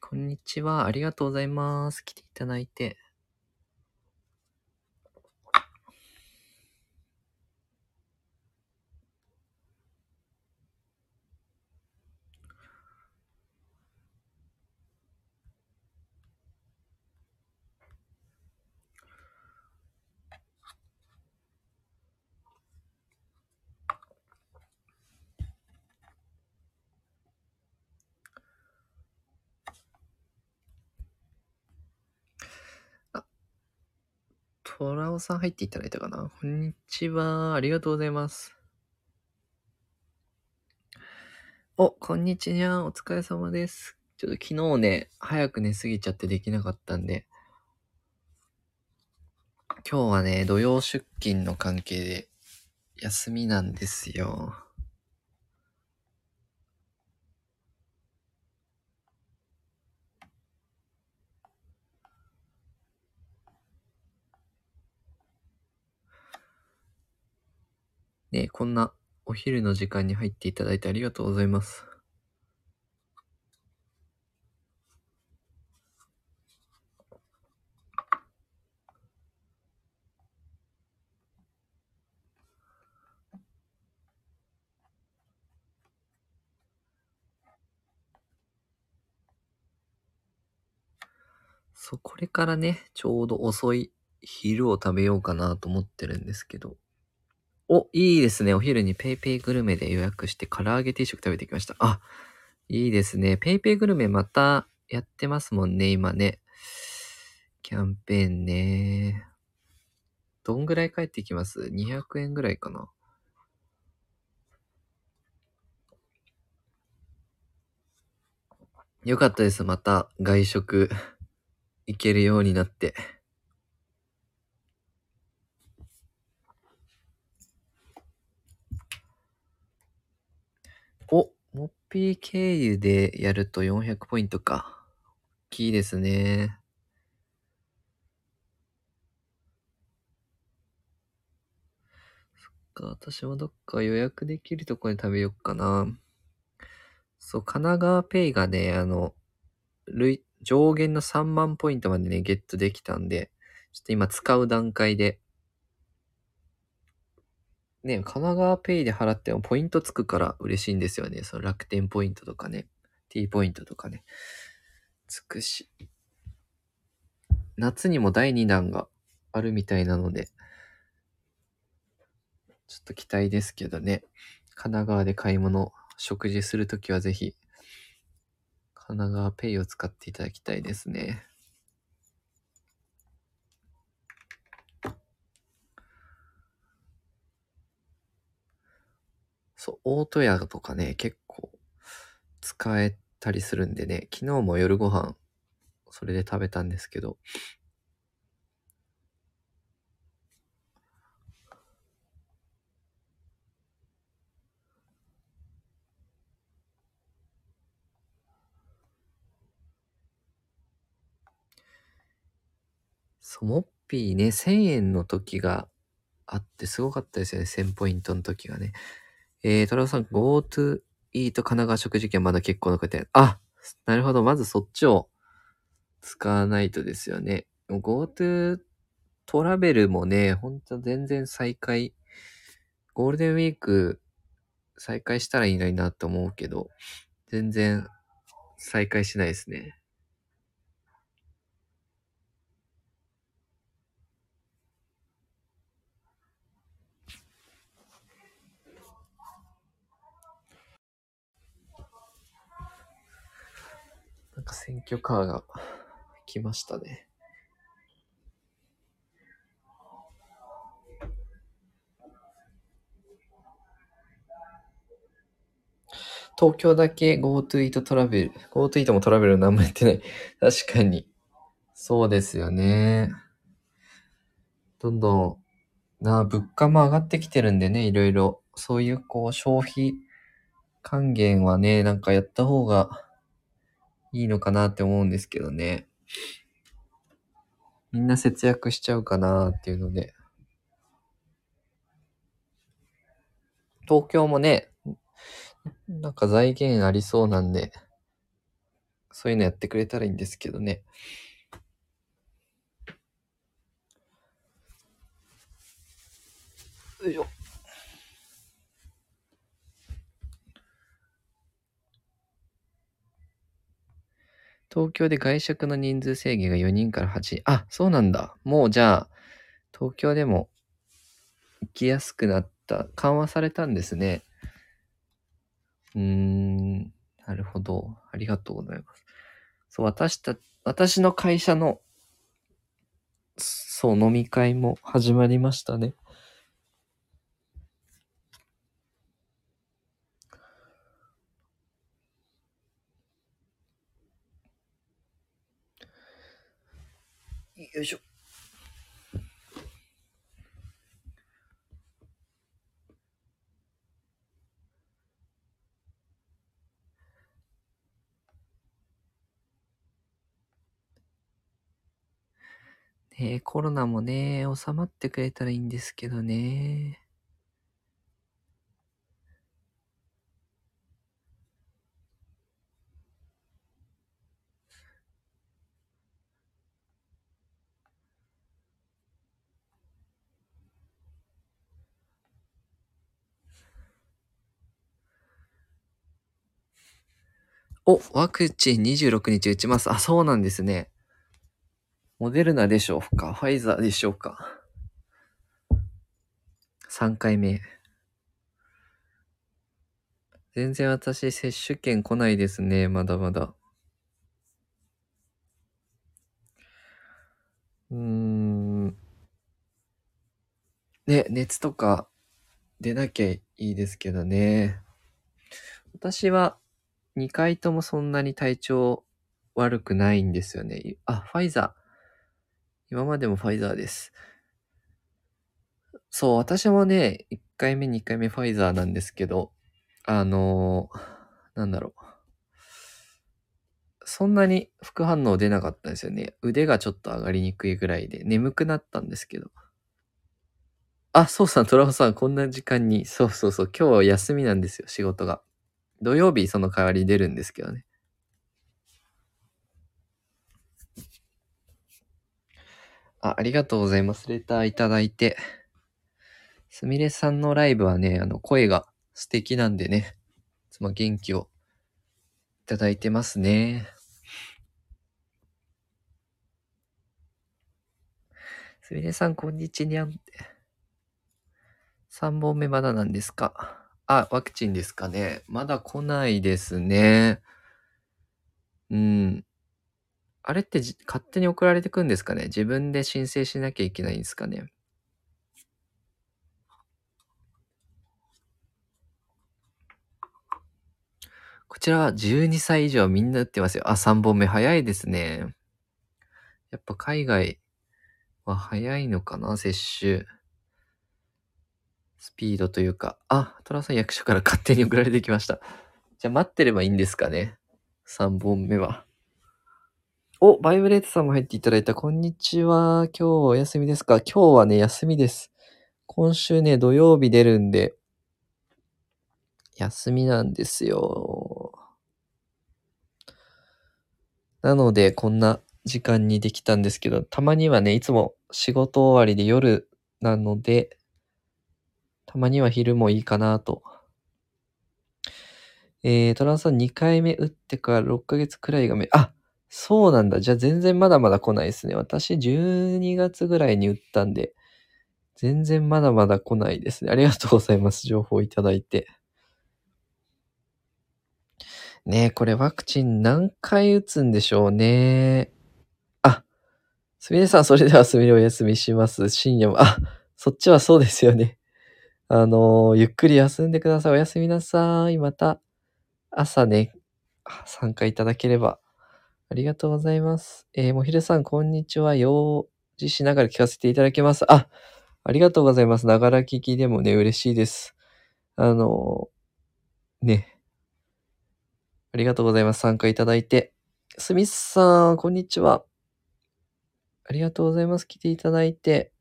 こんにちは。ありがとうございます。来ていただいて。トラオさん入っていただいたかなこんにちは。ありがとうございます。お、こんにちは。お疲れ様です。ちょっと昨日ね、早く寝すぎちゃってできなかったんで、今日はね、土曜出勤の関係で休みなんですよ。ねこんなお昼の時間に入っていただいてありがとうございます。そう、これからね、ちょうど遅い昼を食べようかなと思ってるんですけど。お、いいですね。お昼にペイペイグルメで予約して唐揚げ定食食べてきました。あ、いいですね。ペイペイグルメまたやってますもんね、今ね。キャンペーンね。どんぐらい返ってきます ?200 円ぐらいかな。よかったです。また外食行けるようになって。お、モッピー経由でやると400ポイントか。大きいですね。そっか、私もどっか予約できるところで食べよっかな。そう、神奈川ペイがね、あの、上限の3万ポイントまでね、ゲットできたんで、ちょっと今使う段階で、ね、神奈川ペイで払ってもポイントつくから嬉しいんですよね。その楽天ポイントとかね、T ポイントとかね、つくし。夏にも第2弾があるみたいなので、ちょっと期待ですけどね。神奈川で買い物、食事するときはぜひ、神奈川ペイを使っていただきたいですね。そう、大戸屋とかね、結構使えたりするんでね、昨日も夜ご飯、それで食べたんですけど、そう、モッピーね、1000円の時があってすごかったですよね、1000ポイントの時がね。えー、トラオさん、GoTo イート神奈川食事券まだ結構残って。あ、なるほど。まずそっちを使わないとですよね。GoTo トラベルもね、ほんと全然再開、ゴールデンウィーク再開したらいいのになと思うけど、全然再開しないですね。なんか選挙カーが来ましたね。東京だけ GoTo イートトラベル。GoTo イートもトラベル何もやってない。確かに。そうですよね。どんどん、な、物価も上がってきてるんでね、いろいろ。そういうこう消費還元はね、なんかやった方がいいのかなって思うんですけどね。みんな節約しちゃうかなっていうので。東京もね、なんか財源ありそうなんで、そういうのやってくれたらいいんですけどね。よいしょ。東京で外食の人数制限が4人から8人。あ、そうなんだ。もうじゃあ、東京でも行きやすくなった、緩和されたんですね。うーん、なるほど。ありがとうございます。そう、私た、私の会社の、そう、飲み会も始まりましたね。よいしょ。ね、コロナもね、収まってくれたらいいんですけどね。お、ワクチン26日打ちます。あ、そうなんですね。モデルナでしょうか？ファイザーでしょうか ?3 回目。全然私、接種券来ないですね。まだまだ。うーん。ね、熱とか出なきゃいいですけどね。私は2回ともそんなに体調悪くないんですよね。あ、ファイザー。今までもファイザーです。そう、私もね、1回目、2回目ファイザーなんですけど、あのーなんだろう。そんなに副反応出なかったんですよね。腕がちょっと上がりにくいぐらいで、眠くなったんですけど。あ、そうさん、トラホさん、こんな時間に。そうそうそう、今日は休みなんですよ、仕事が。土曜日その代わり出るんですけどね。あ、ありがとうございます。レターいただいて。すみれさんのライブはね、あの、声が素敵なんでね、いつも元気をいただいてますね。すみれさん、こんにちは。3本目まだなんですか？あ、ワクチンですかね。まだ来ないですね。うん。あれってじ勝手に送られてくんですかね？自分で申請しなきゃいけないんですかね？こちらは12歳以上みんな打ってますよ。あ、3本目早いですね。やっぱ海外は早いのかな接種。スピードというか。あ、トラさん役所から勝手に送られてきました。じゃあ待ってればいいんですかね ?3 本目は。お、バイブレートさんも入っていただいた。こんにちは。今日お休みですか？今日はね、休みです。今週ね、土曜日出るんで、休みなんですよ。なので、こんな時間にできたんですけど、たまにはね、いつも仕事終わりで夜なので、たまには昼もいいかなと。えー、トランさん2回目打ってから6ヶ月くらいがめ、あ、そうなんだ。じゃあ全然まだまだ来ないですね。私12月ぐらいに打ったんで、全然まだまだ来ないですね。ありがとうございます。情報いただいて。ねえ、これワクチン何回打つんでしょうね。あ、すみれさん、それではすみれお休みします。深夜も、あ、そっちはそうですよね。あのーゆっくり休んでください。おやすみなさい。また、朝ね、参加いただければ。ありがとうございます。えーもひるさん、こんにちは。用事しながら聞かせていただけます。あ、ありがとうございます。ながら聞きでもね、嬉しいです。あのーね。ありがとうございます。参加いただいて。スミスさん、こんにちは。ありがとうございます。来ていただいて。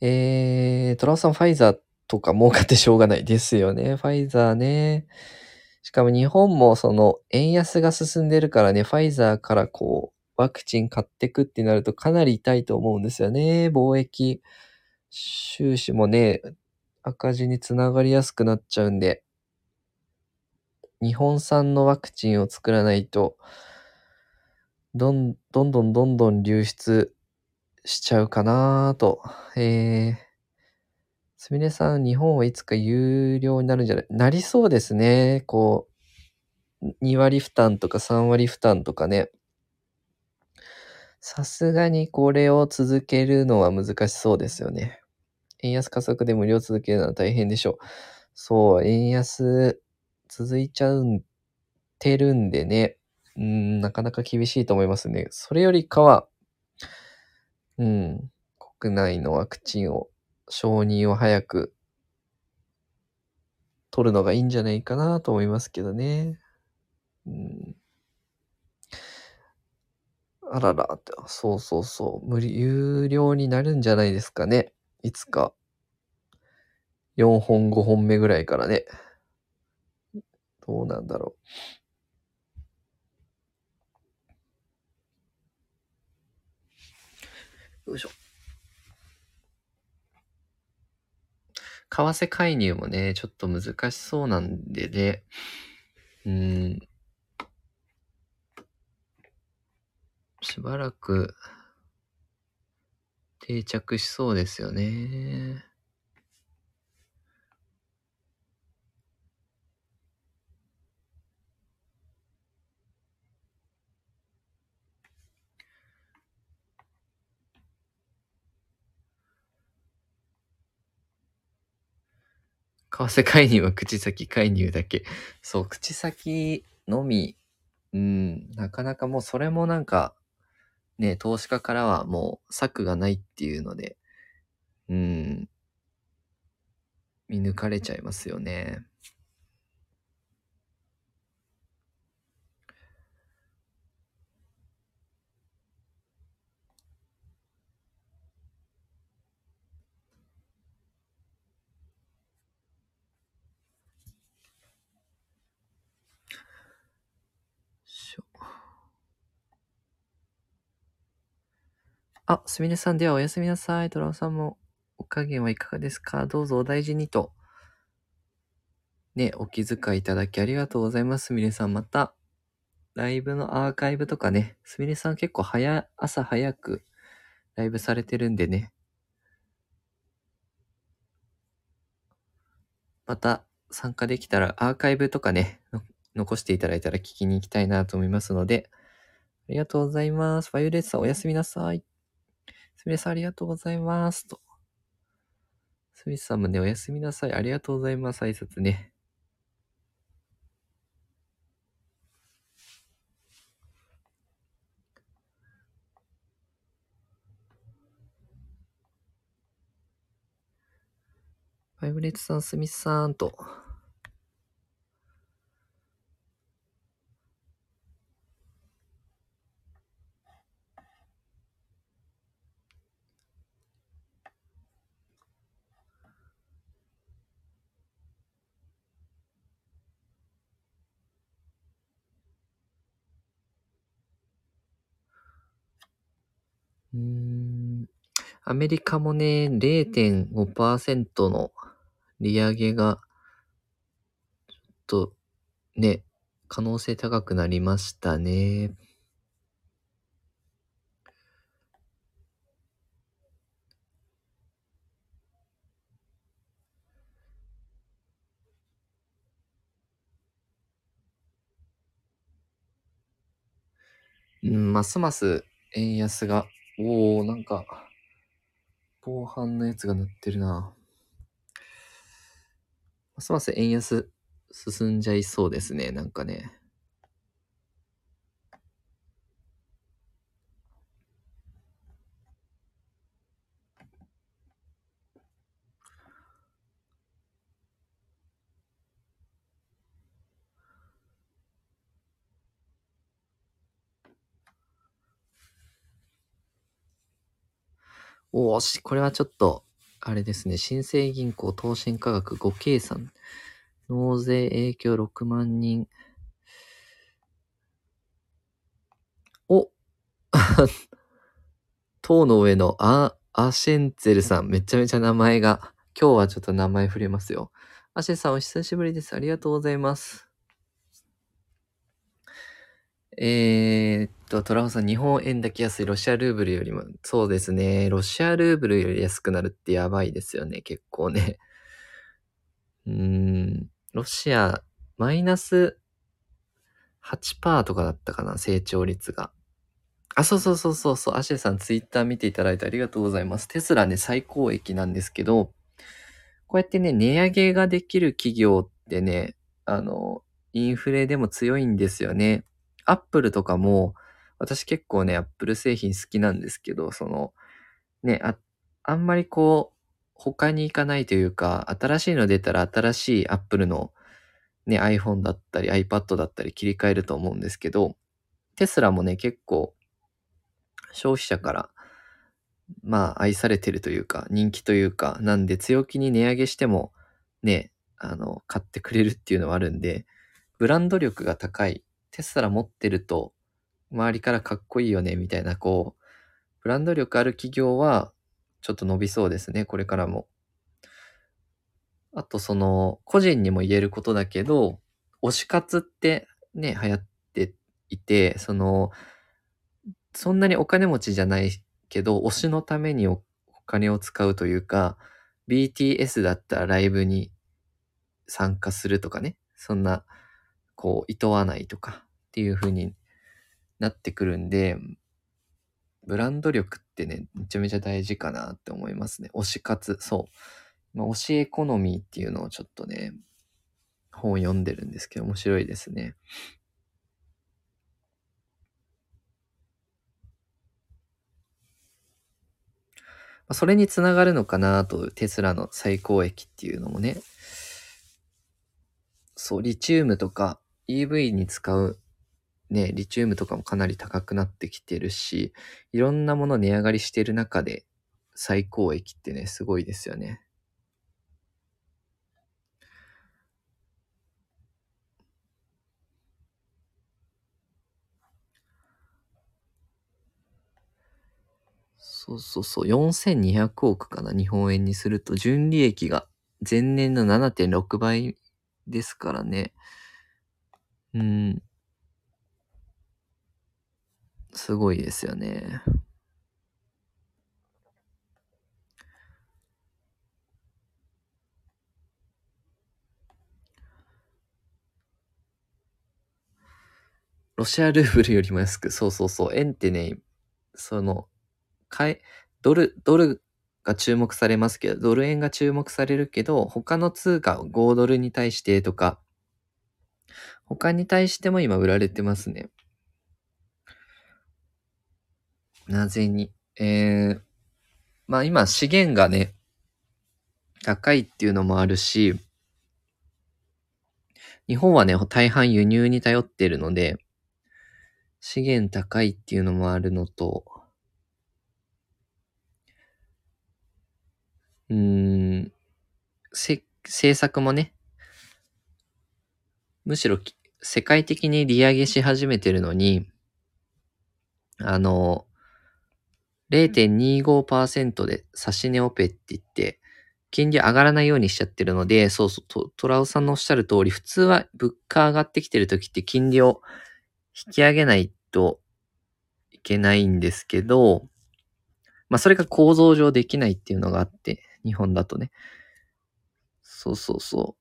えー、トラオさん、ファイザーとか儲かってしょうがないですよね。ファイザーね。しかも日本もその円安が進んでるからね、ファイザーからこう、ワクチン買ってくってなるとかなり痛いと思うんですよね。貿易収支もね、赤字につながりやすくなっちゃうんで、日本産のワクチンを作らないと、どんどんどんどんどん流出しちゃうかなと。えー、すみれさん、日本はいつか有料になるんじゃない？なりそうですね。こう、2割負担とか3割負担とかね。さすがにこれを続けるのは難しそうですよね。円安加速で無料続けるのは大変でしょう。そう、円安続いちゃうんてるんでね。うん、なかなか厳しいと思いますね。それよりかは、うん、国内のワクチンを、承認を早く取るのがいいんじゃないかなと思いますけどね。うん、あらら、そうそうそう、無理、有料になるんじゃないですかね。いつか。4本5本目ぐらいからね。どうなんだろう。よいしょ。為替介入もね、ちょっと難しそうなんでね。うん。しばらく定着しそうですよね。為替介入は口先介入だけ。そう、口先のみ、うん、なかなかもうそれもなんか、ね、投資家からはもう策がないっていうので、うん、見抜かれちゃいますよね。あ、すみれさんではおやすみなさい。トラオさんもお加減はいかがですか？どうぞお大事にと。ね、お気遣いいただきありがとうございます。すみれさんまた、ライブのアーカイブとかね、すみれさん結構早、朝早くライブされてるんでね。また参加できたらアーカイブとかね、残していただいたら聞きに行きたいなと思いますので、ありがとうございます。ファイオレッサーおやすみなさい。すみれさんありがとうございます。と。すみさんもね、おやすみなさい。ありがとうございます。挨拶ね。ファイブレッツさん、すみさんと。アメリカもね、0.5%の利上げが、ちょっと、ね、可能性高くなりましたね。うん、ますます円安がおおなんか、防犯のやつが鳴ってるな。ますます円安進んじゃいそうですね、なんかね。おおし、これはちょっと、あれですね。新生銀行投信価格5計算。納税影響6万人。お 塔の上のア、アシェンツェルさん。めちゃめちゃ名前が。今日はちょっと名前触れますよ。アシェさんお久しぶりです。ありがとうございます。えー、っと、トラホさん、日本円だけ安いロシアルーブルよりも、そうですね。ロシアルーブルより安くなるってやばいですよね。結構ね。うーん、ロシア、マイナス8%とかだったかな、成長率が。あ、そうそうそうそうそう、アシェさんツイッター見ていただいてありがとうございます。テスラね、最高益なんですけど、こうやってね、値上げができる企業ってね、あの、インフレでも強いんですよね。アップルとかも、私結構ね、アップル製品好きなんですけど、その、ね、あ、あんまりこう、他に行かないというか、新しいの出たら新しいアップルのね、iPhone だったり iPad だったり切り替えると思うんですけど、テスラもね、結構消費者からまあ愛されてるというか人気というかなんで強気に値上げしてもねあの買ってくれるっていうのはあるんでブランド力が高いテスラ持ってると周りからかっこいいよねみたいなこうブランド力ある企業はちょっと伸びそうですねこれからも。あとその個人にも言えることだけど推し活ってね流行っていてそのそんなにお金持ちじゃないけど、推しのためにお金を使うというか、BTS だったらライブに参加するとかね、そんな、こう、厭わないとかっていう風になってくるんで、ブランド力ってね、めちゃめちゃ大事かなって思いますね。推し活、そう。まあ、推しエコノミーっていうのをちょっとね、本読んでるんですけど、面白いですね。それにつながるのかなと、テスラの最高益っていうのもね。そう、リチウムとか EV に使うね、リチウムとかもかなり高くなってきてるし、いろんなもの値上がりしてる中で最高益ってね、すごいですよね。そうそうそう、4200億かな、日本円にすると、純利益が前年の7.6倍ですからね。うん。すごいですよね。ロシアルーブルよりも安く、そうそうそう、円ってね、その、買い、ドル、ドルが注目されますけど、ドル円が注目されるけど、他の通貨、5ドルに対してとか、他に対しても今売られてますね。なぜに。えー、まあ今資源がね、高いっていうのもあるし、日本はね、大半輸入に頼ってるので、資源高いっていうのもあるのと、うーん、せ、政策もね、むしろ世界的に利上げし始めてるのに、あの、0.25%で差し値オペって言って、金利上がらないようにしちゃってるので、そうそう、トラウさんのおっしゃる通り、普通は物価上がってきてる時って金利を引き上げないといけないんですけど、まあそれが構造上できないっていうのがあって、日本だとね。そうそうそう。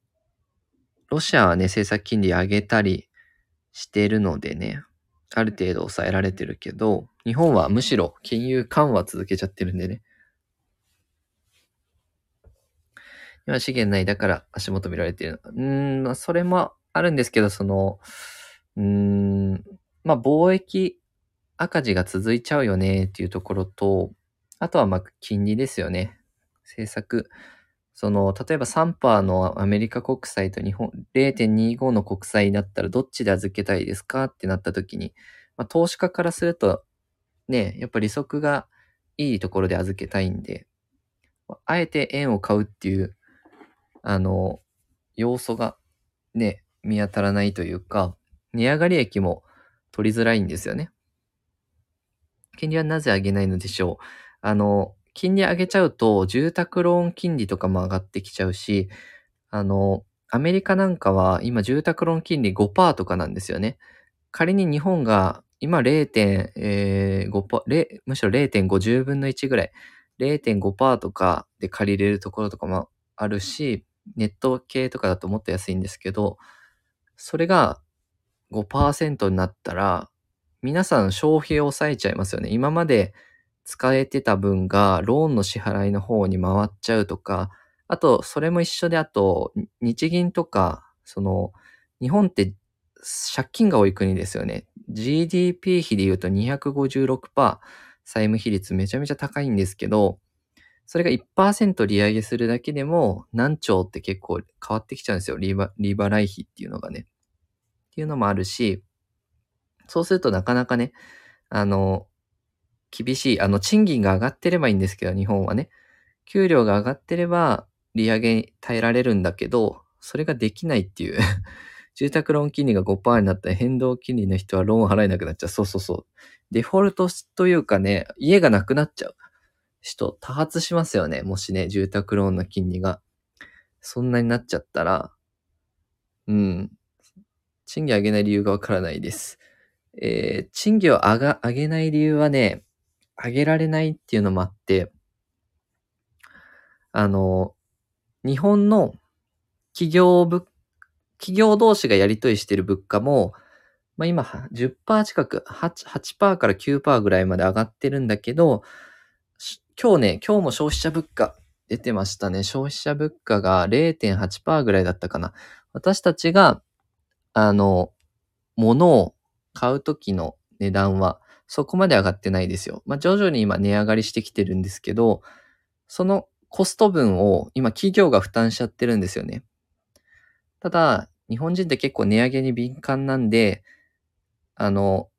ロシアはね、政策金利上げたりしてるのでね、ある程度抑えられてるけど、日本はむしろ金融緩和続けちゃってるんでね。今資源ないだから足元見られてる。うーん、まあそれもあるんですけど、その、うん、まあ貿易赤字が続いちゃうよねっていうところと、あとはまあ金利ですよね。政策。その、例えば3%のアメリカ国債と日本、0.25の国債だったらどっちで預けたいですかってなった時に、まあ、投資家からすると、ね、やっぱ利息がいいところで預けたいんで、あえて円を買うっていう、あの、要素がね、見当たらないというか、値上がり益も取りづらいんですよね。金利はなぜ上げないのでしょう？あの、金利上げちゃうと、住宅ローン金利とかも上がってきちゃうし、あの、アメリカなんかは今住宅ローン金利5%とかなんですよね。仮に日本が今0.5%、むしろ0.50分の1ぐらい、0.5%とかで借りれるところとかもあるし、ネット系とかだともっと安いんですけど、それが5%になったら、皆さん消費を抑えちゃいますよね。今まで使えてた分がローンの支払いの方に回っちゃうとか、あと、それも一緒で、あと、日銀とか、その、日本って借金が多い国ですよね。GDP 比で言うと256%債務比率めちゃめちゃ高いんですけど、それが1%利上げするだけでも何兆って結構変わってきちゃうんですよ。リバリバライ比っていうのがね。っていうのもあるし、そうするとなかなかね、あの、厳しい、あの、賃金が上がってればいいんですけど、日本はね。給料が上がってれば、利上げに耐えられるんだけど、それができないっていう 住宅ローン金利が5%になったら変動金利の人はローン払えなくなっちゃう。そうそうそう。デフォルトというかね、家がなくなっちゃう人多発しますよね。もしね、住宅ローンの金利がそんなになっちゃったら、うん。賃金上げない理由がわからないです。えー、賃金を上が、上げない理由はね、上げられないっていうのもあって、あの、日本の企業物、企業同士がやり取りしてる物価も、まあ、今10%近く8、8%から9%ぐらいまで上がってるんだけど、今日ね、今日も消費者物価出てましたね。消費者物価が0.8%ぐらいだったかな。私たちが、あの、物を買うときの値段はそこまで上がってないですよ。まあ、徐々に今値上がりしてきてるんですけど、そのコスト分を今企業が負担しちゃってるんですよね。ただ、日本人って結構値上げに敏感なんで、あの、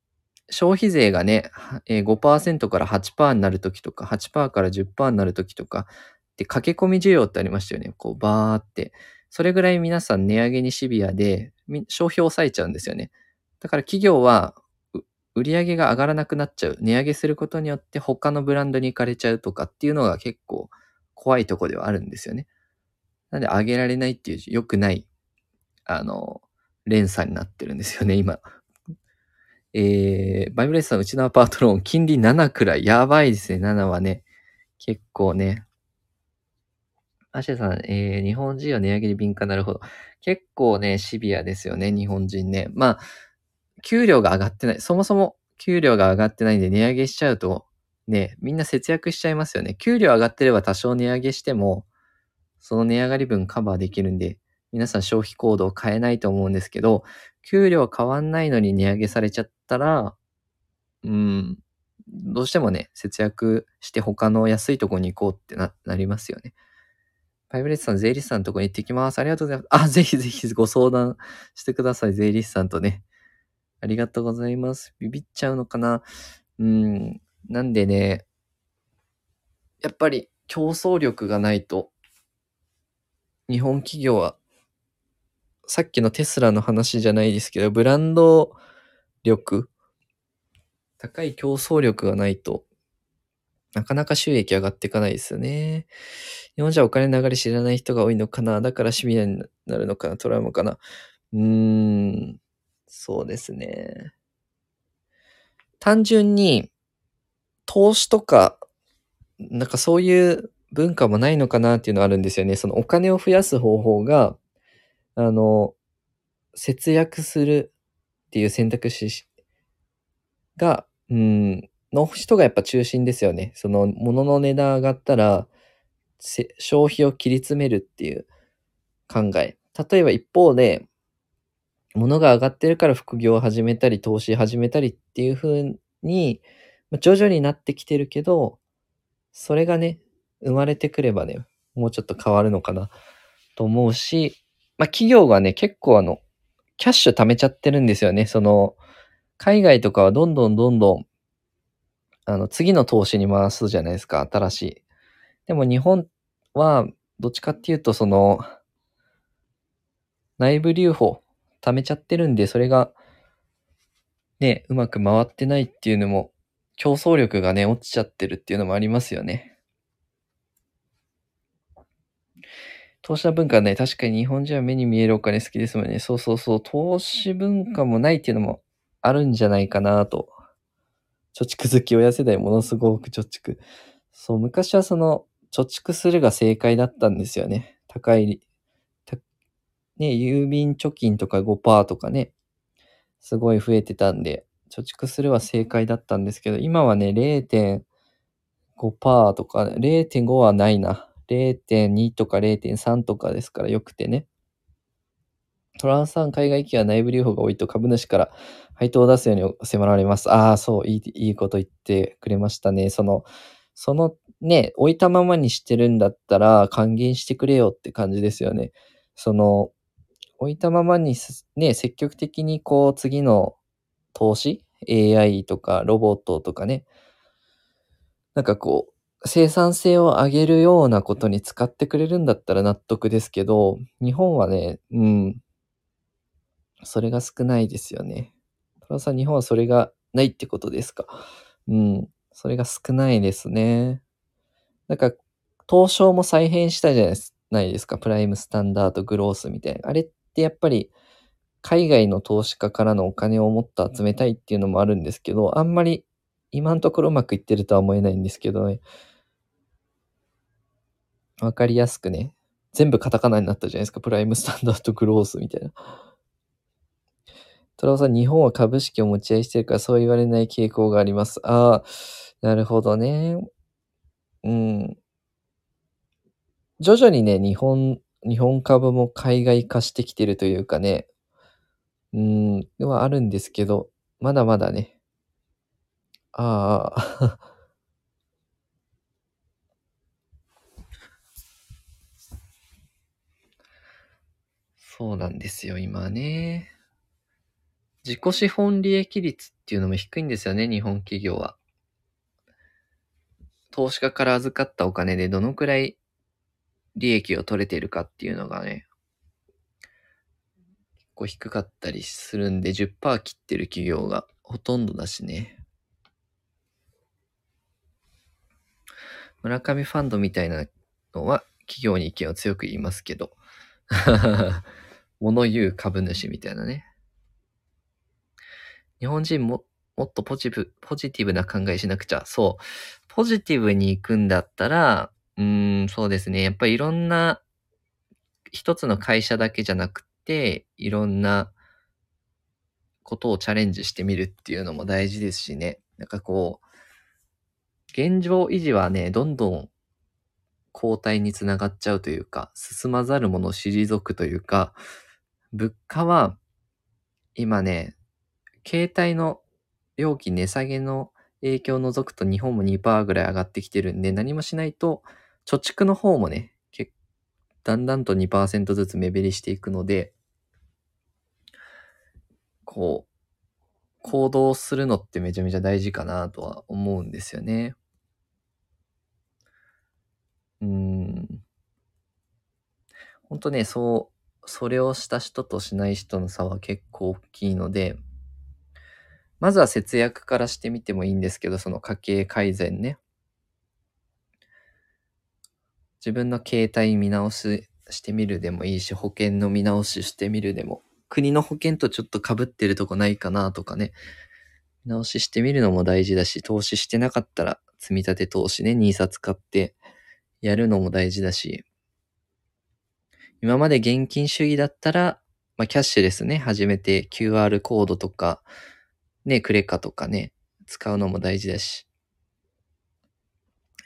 消費税がね、5%から8%になるときとか、8%から10%になるときとか、で、駆け込み需要ってありましたよね。こう、バーって。それぐらい皆さん値上げにシビアで、消費を抑えちゃうんですよね。だから企業は売り上げが上がらなくなっちゃう。値上げすることによって他のブランドに行かれちゃうとかっていうのが結構怖いとこではあるんですよね。なんで上げられないっていう良くない、あの、連鎖になってるんですよね、今。えー、バイブレスさん、うちのアパートローン、金利7くらい。やばいですね、7はね。結構ね。アシェさん、えー、日本人は値上げに敏感なるほど。結構ね、シビアですよね、日本人ね。まあ、給料が上がってない。そもそも給料が上がってないんで値上げしちゃうと、ね、みんな節約しちゃいますよね。給料上がってれば多少値上げしても、その値上がり分カバーできるんで、皆さん消費行動を変えないと思うんですけど、給料変わんないのに値上げされちゃったら、うん、どうしてもね、節約して他の安いとこに行こうってな、なりますよね。パイブレットさん、税理士さんのとこに行ってきます。ありがとうございます。あ、ぜひぜひご相談してください。税理士さんとね。ありがとうございます。ビビっちゃうのかな？うん。なんでね、やっぱり競争力がないと、日本企業は、さっきのテスラの話じゃないですけど、ブランド力、高い競争力がないと、なかなか収益上がっていかないですよね。日本じゃお金の流れ知らない人が多いのかな？だからシビアになるのかな？トラウマかな？うーん。そうですね。単純に、投資とか、なんかそういう文化もないのかなっていうのはあるんですよね。そのお金を増やす方法が、あの、節約するっていう選択肢が、うん、の人がやっぱ中心ですよね。その物の値段上がったら、消費を切り詰めるっていう考え。例えば一方で、物が上がってるから副業を始めたり、投資始めたりっていう風に、徐々になってきてるけど、それがね、生まれてくればね、もうちょっと変わるのかなと思うし、まあ企業がね、結構あの、キャッシュ貯めちゃってるんですよね。その、海外とかはどんどんどんどん、あの、次の投資に回すじゃないですか、新しい。でも日本は、どっちかっていうと、その、内部留保溜めちゃってるんで、それが、ね、うまく回ってないっていうのも、競争力がね、落ちちゃってるっていうのもありますよね。投資の文化はね、確かに日本人は目に見えるお金好きですもんね。そうそうそう。投資文化もないっていうのもあるんじゃないかなと。貯蓄好き親世代ものすごく貯蓄。そう、昔はその、貯蓄するが正解だったんですよね。高い、ね、郵便貯金とか5%とかね、すごい増えてたんで、貯蓄するは正解だったんですけど、今はね、0.5%とか、0.5はないな。0.2とか0.3とかですからよくてね。トランス産海外企業は内部留保が多いと株主から配当を出すように迫られます。ああ、そう、いい、いいこと言ってくれましたね。その、そのね、置いたままにしてるんだったら還元してくれよって感じですよね。その、置いたままにね、積極的にこう次の投資 ?AI とかロボットとかね。なんかこう、生産性を上げるようなことに使ってくれるんだったら納得ですけど、日本はね、うん、それが少ないですよね。トラさん、日本はそれがないってことですか？うん、それが少ないですね。なんか、東証も再編したじゃないですか。プライムスタンダードグロースみたいな。あれっってやっぱり、海外の投資家からのお金をもっと集めたいっていうのもあるんですけど、あんまり今のところうまくいってるとは思えないんですけどね。わかりやすくね。全部カタカナになったじゃないですか。プライムスタンダードグロースみたいな。トラオさん、日本は株式を持ち合いしてるからそう言われない傾向があります。ああ、なるほどね。うん。徐々にね、日本、日本株も海外化してきてるというかね、うん、ではあるんですけど、まだまだね、ああ、そうなんですよ、今ね。自己資本利益率っていうのも低いんですよね、日本企業は。投資家から預かったお金でどのくらい利益を取れているかっていうのがね、結構低かったりするんで10%切ってる企業がほとんどだしね。村上ファンドみたいなのは企業に意見を強く言いますけど、物言う株主みたいなね。日本人ももっとポジブポジティブな考えしなくちゃ。そう。ポジティブに行くんだったら、うーん、そうですね。やっぱりいろんな、一つの会社だけじゃなくて、いろんなことをチャレンジしてみるっていうのも大事ですしね。なんかこう、現状維持はね、どんどん後退につながっちゃうというか、進まざる者を退くというか、物価は今ね、携帯の料金値下げの影響を除くと日本も2%ぐらい上がってきてるんで、何もしないと、貯蓄の方もね、だんだんと2%ずつ目減りしていくので、こう、行動するのってめちゃめちゃ大事かなとは思うんですよね。うん。ほんとね、そう、それをした人としない人の差は結構大きいので、まずは節約からしてみてもいいんですけど、その家計改善ね。自分の携帯見直ししてみるでもいいし、保険の見直ししてみるでも、国の保険とちょっと被ってるとこないかなとかね、見直ししてみるのも大事だし、投資してなかったら積み立て投資ね、NISA 使ってやるのも大事だし、今まで現金主義だったら、まあ、キャッシュレスね、始めて QR コードとか、ね、クレカとかね、使うのも大事だし。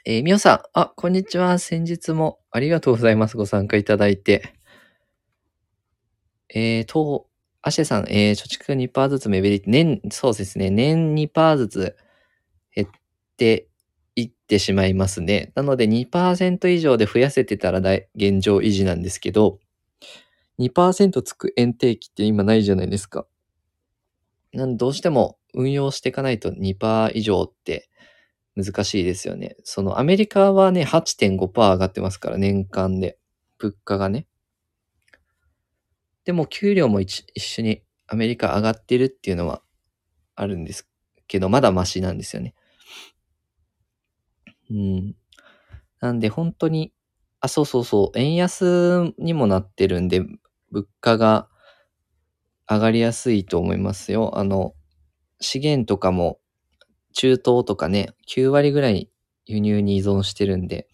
えー、みおさん、あ、こんにちは。先日もありがとうございます。ご参加いただいて。えー、と、アシェさん、えー、貯蓄2%ずつ目減り、年、そうですね、年2%ずつ減っていってしまいますね。なので2%以上で増やせてたら現状維持なんですけど、2%つく円定期って今ないじゃないですか。なんどうしても運用していかないと2%以上って難しいですよね。そのアメリカはね、8.5%上がってますから、年間で。物価がね。でも給料も一緒にアメリカ上がってるっていうのはあるんですけど、まだマシなんですよね。うん。なんで本当に、あ、そうそうそう、円安にもなってるんで、物価が上がりやすいと思いますよ。あの、資源とかも中東とかね、9割ぐらい輸入に依存してるんで、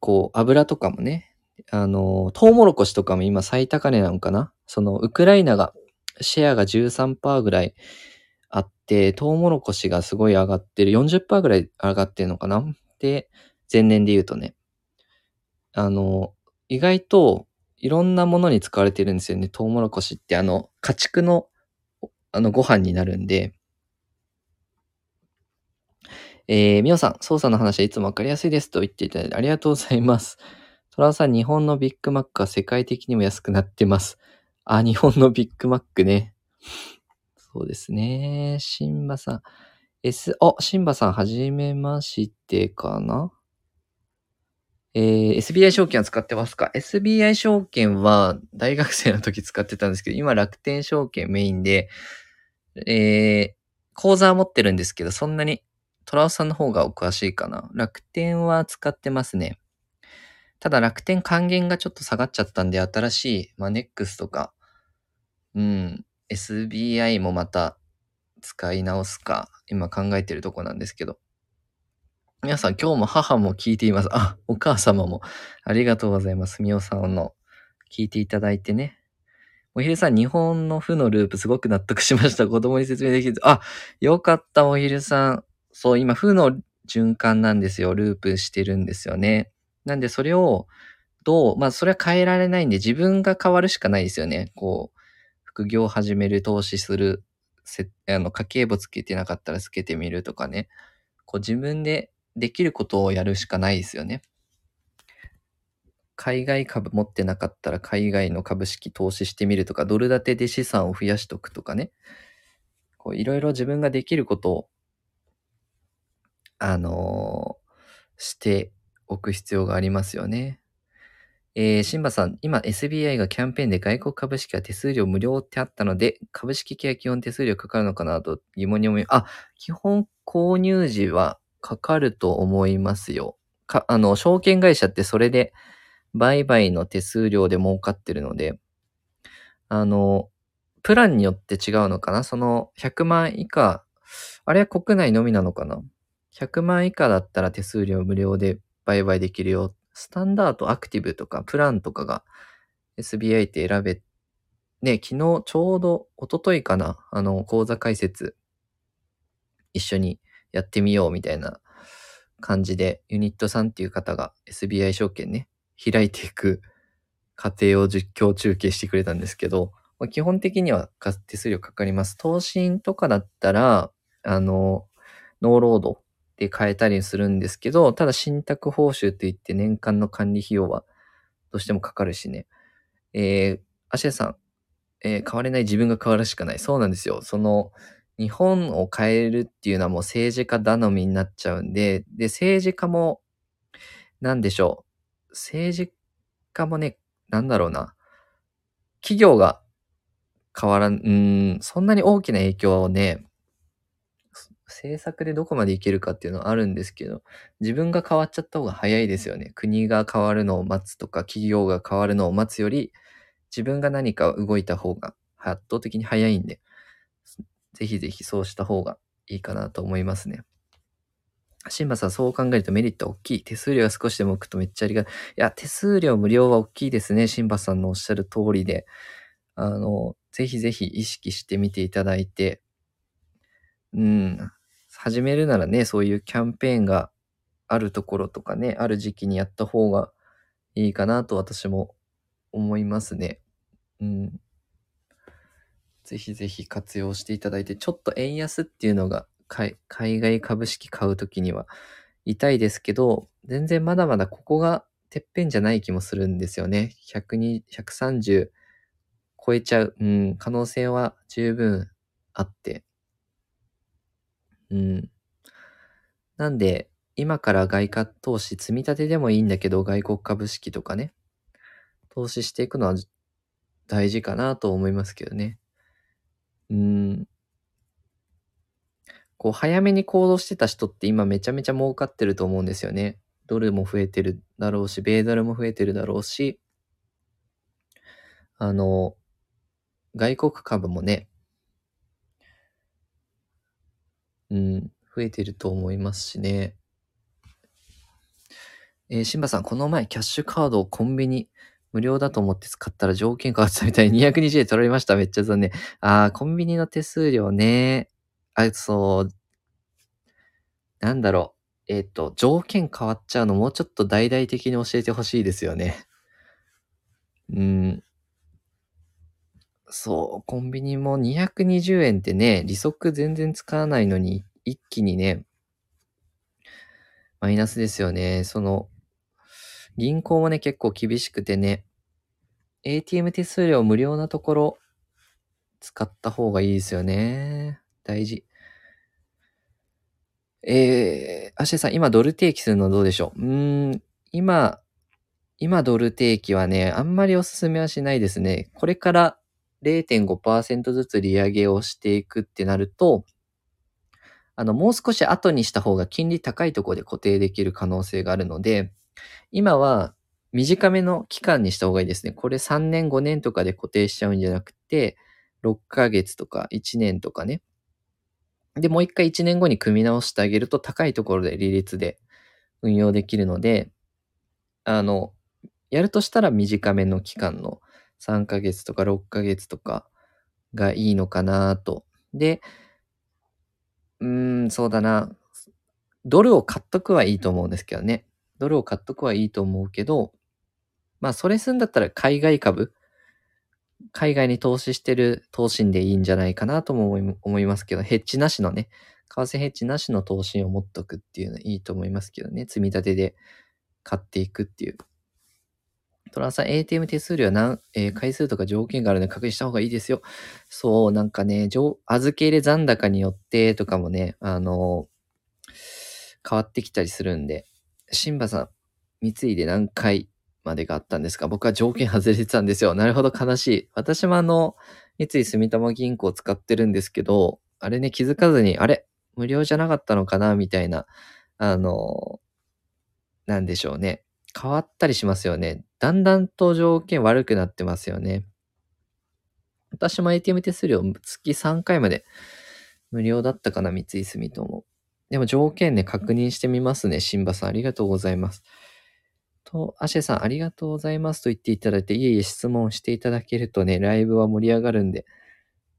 こう、油とかもね、あの、トウモロコシとかも今最高値なのかな？その、ウクライナが、シェアが13%ぐらいあって、トウモロコシがすごい上がってる、40%ぐらい上がってるのかな？で、前年で言うとね、あの、意外といろんなものに使われてるんですよね。トウモロコシって。あの、家畜の、あの、ご飯になるんで、えー、みおさん、操作の話はいつもわかりやすいですと言っていただいてありがとうございます。トラさん、日本のビッグマックは世界的にも安くなってます。あ、日本のビッグマックね。そうですね。シンバさん。S、あ、シンバさん、はじめましてかな？えー、SBI 証券は使ってますか ?SBI 証券は大学生の時使ってたんですけど、今楽天証券メインで、えー、口座は持ってるんですけど、そんなにトラオさんの方がお詳しいかな。楽天は使ってますね。ただ楽天還元がちょっと下がっちゃったんで、新しい、まあ、NEX とか、うん、SBI もまた使い直すか、今考えてるとこなんですけど。皆さん今日も母も聞いています。あ、お母様もありがとうございます。みおさんの聞いていただいてね。おひるさん、日本の負のループすごく納得しました。子供に説明できず。あ、よかった、おひるさん。そう、今、負の循環なんですよ。ループしてるんですよね。なんで、それを、どう、まあ、それは変えられないんで、自分が変わるしかないですよね。こう、副業を始める、投資する、せあの、家計簿つけてなかったらつけてみるとかね。こう、自分でできることをやるしかないですよね。海外株持ってなかったら海外の株式投資してみるとか、ドル建てで資産を増やしとくとかね。こういろいろ自分ができることを、あのしておく必要がありますよね。えー、シンバさん、今 SBI がキャンペーンで外国株式は手数料無料ってあったので、株式系は基本手数料かかるのかなと疑問に思い、あ、基本購入時はかかると思いますよ。か、あの、証券会社ってそれで売買の手数料で儲かってるので、あの、プランによって違うのかなその100万以下、あれは国内のみなのかな ?100 万以下だったら手数料無料で売買できるよ。スタンダード、アクティブとかプランとかが SBI って選べ、ね、昨日ちょうど一昨日かなあの、講座解説一緒にやってみようみたいな感じで、ユニットさんっていう方が SBI 証券ね、開いていく過程を実況中継してくれたんですけど、基本的には手数料かかります。投信とかだったら、あの、ノーロードで変えたりするんですけど、ただ信託報酬といって年間の管理費用はどうしてもかかるしね。えー、アシェさん、えー変われない自分が変わるしかない。そうなんですよ。その、日本を変えるっていうのはもう政治家頼みになっちゃうんで、で、政治家も、なんでしょう。政治家もね、なんだろうな。企業が変わらん、うん、そんなに大きな影響をね、政策でどこまでいけるかっていうのはあるんですけど、自分が変わっちゃった方が早いですよね。国が変わるのを待つとか、企業が変わるのを待つより、自分が何か動いた方が圧倒的に早いんで、ぜひぜひそうした方がいいかなと思いますね。シンバさん、そう考えるとメリット大きい。手数料が少しでも浮くとめっちゃありがたい。いや、手数料無料は大きいですね。シンバさんのおっしゃる通りで。あの、ぜひぜひ意識してみていただいて、うん、始めるならね、そういうキャンペーンがあるところとかね、ある時期にやった方がいいかなと私も思いますね。うん。ぜひぜひ活用していただいて、ちょっと円安っていうのが海外株式買うときには痛いですけど、全然まだまだここがてっぺんじゃない気もするんですよね。120 130超えちゃう、うん、可能性は十分あって。うん。なんで、今から外貨投資、積み立てでもいいんだけど、外国株式とかね、投資していくのは大事かなと思いますけどね。うん。こう、早めに行動してた人って今めちゃめちゃ儲かってると思うんですよね。ドルも増えてるだろうし、米ドルも増えてるだろうし、あの、外国株もね、うん、増えてると思いますしね。えー、シンバさん、この前、キャッシュカードをコンビニ無料だと思って使ったら条件変わったみたいに 220円取られました。めっちゃ残念。あー、コンビニの手数料ね。あ、そう。なんだろう。えっ、と、条件変わっちゃうのもうちょっと大々的に教えてほしいですよね。うん。そう、コンビニも220円ってね、利息全然使わないのに、一気にね、マイナスですよね。その、銀行もね、結構厳しくてね、ATM 手数料無料なところ、使った方がいいですよね。大事。えー、アシェさん、今ドル定期するのどうでしょう？うーん、今、今ドル定期はね、あんまりおすすめはしないですね。これから0.5%ずつ利上げをしていくってなると、あの、もう少し後にした方が金利高いところで固定できる可能性があるので、今は短めの期間にした方がいいですね。これ3年5年とかで固定しちゃうんじゃなくて、6ヶ月とか1年とかね。で、もう一回1年後に組み直してあげると高いところで利率で運用できるので、あの、やるとしたら短めの期間の3ヶ月とか6ヶ月とかがいいのかなと。で、うーん、そうだな。ドルを買っとくはいいと思うんですけどね。ドルを買っとくはいいと思うけど、まあ、それすんだったら海外株、海外に投資してる投信でいいんじゃないかなとも思いますけど、ヘッジなしのね、為替ヘッジなしの投信を持っとくっていうのはいいと思いますけどね。積み立てで買っていくっていう。トランさん、ATM 手数料は何、えー回数とか条件があるので確認した方がいいですよ。そう、なんかね、預け入れ残高によってとかもね、あの変わってきたりするんで、シンバさん、三井で何回までがあったんですか？僕は条件外れてたんですよ。なるほど、悲しい。私もあの、三井住友銀行使ってるんですけど、あれね、気づかずに、あれ無料じゃなかったのかな？みたいな、あの、なんでしょうね。変わったりしますよね。だんだんと条件悪くなってますよね。私も ATM 手数料月3回まで無料だったかな、三井住友。でも条件ね、確認してみますね。シンバさん、ありがとうございます。と、アシェさん、ありがとうございますと言っていただいて、いえいえ質問していただけるとね、ライブは盛り上がるんで、